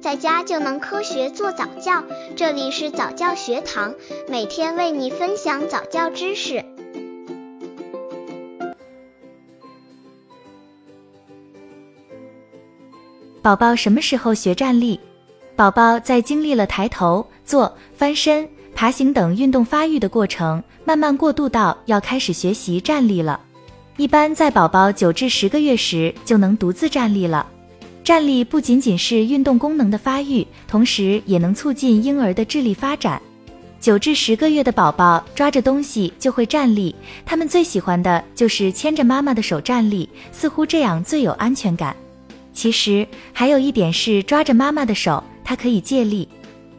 在家就能科学做早教。这里是早教学堂，每天为你分享早教知识。宝宝什么时候学站立？宝宝在经历了抬头、坐、翻身、爬行等运动发育的过程，慢慢过渡到要开始学习站立了。一般在宝宝九至十个月时就能独自站立了。站立不仅仅是运动功能的发育，同时也能促进婴儿的智力发展。九至十个月的宝宝抓着东西就会站立，他们最喜欢的就是牵着妈妈的手站立，似乎这样最有安全感。其实还有一点是抓着妈妈的手，它可以借力。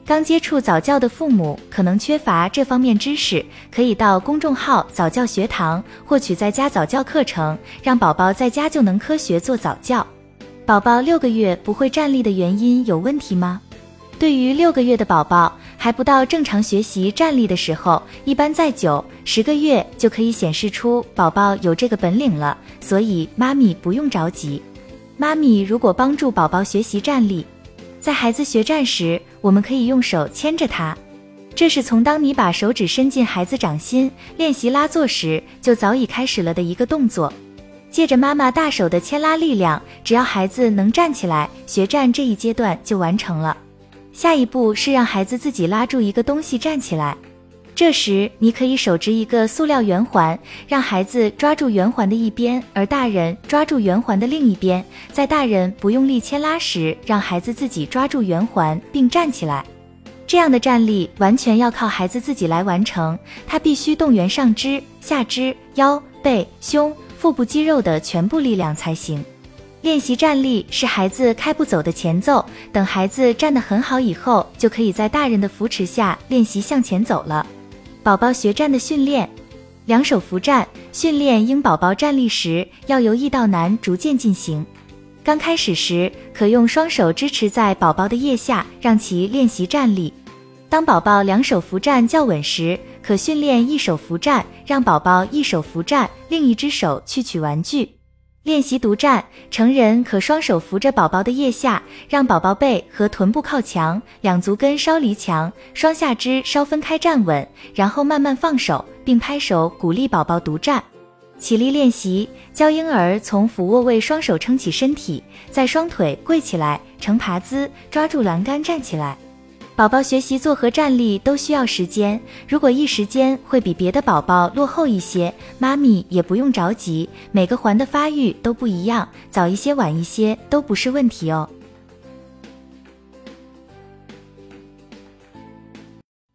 刚接触早教的父母可能缺乏这方面知识，可以到公众号早教学堂获取在家早教课程，让宝宝在家就能科学做早教。宝宝六个月不会站立的原因有问题吗？对于六个月的宝宝还不到正常学习站立的时候，一般在九十个月就可以显示出宝宝有这个本领了，所以妈咪不用着急。妈咪如果帮助宝宝学习站立。在孩子学站时，我们可以用手牵着他，这是从当你把手指伸进孩子掌心练习拉坐时，就早已开始了的一个动作。借着妈妈大手的牵拉力量，只要孩子能站起来，学站这一阶段就完成了。下一步是让孩子自己拉住一个东西站起来。这时，你可以手执一个塑料圆环，让孩子抓住圆环的一边，而大人抓住圆环的另一边。在大人不用力牵拉时，让孩子自己抓住圆环并站起来。这样的站立完全要靠孩子自己来完成，他必须动员上肢、下肢、腰、背、胸、腹部肌肉的全部力量才行。练习站立是孩子开步走的前奏，等孩子站得很好以后，就可以在大人的扶持下练习向前走了。宝宝学站的训练，两手扶站训练应宝宝站立时要由易到难逐渐进行。刚开始时，可用双手支持在宝宝的腋下，让其练习站立。当宝宝两手扶站较稳时，可训练一手扶站，让宝宝一手扶站，另一只手去取玩具。练习独站，成人可双手扶着宝宝的腋下，让宝宝背和臀部靠墙，两足跟稍离墙，双下肢稍分开站稳，然后慢慢放手，并拍手鼓励宝宝独站。起立练习，教婴儿从俯卧位双手撑起身体，再双腿跪起来，呈爬姿，抓住栏杆站起来。宝宝学习坐和站立都需要时间，如果一时间会比别的宝宝落后一些，妈咪也不用着急，每个环的发育都不一样，早一些晚一些都不是问题哦。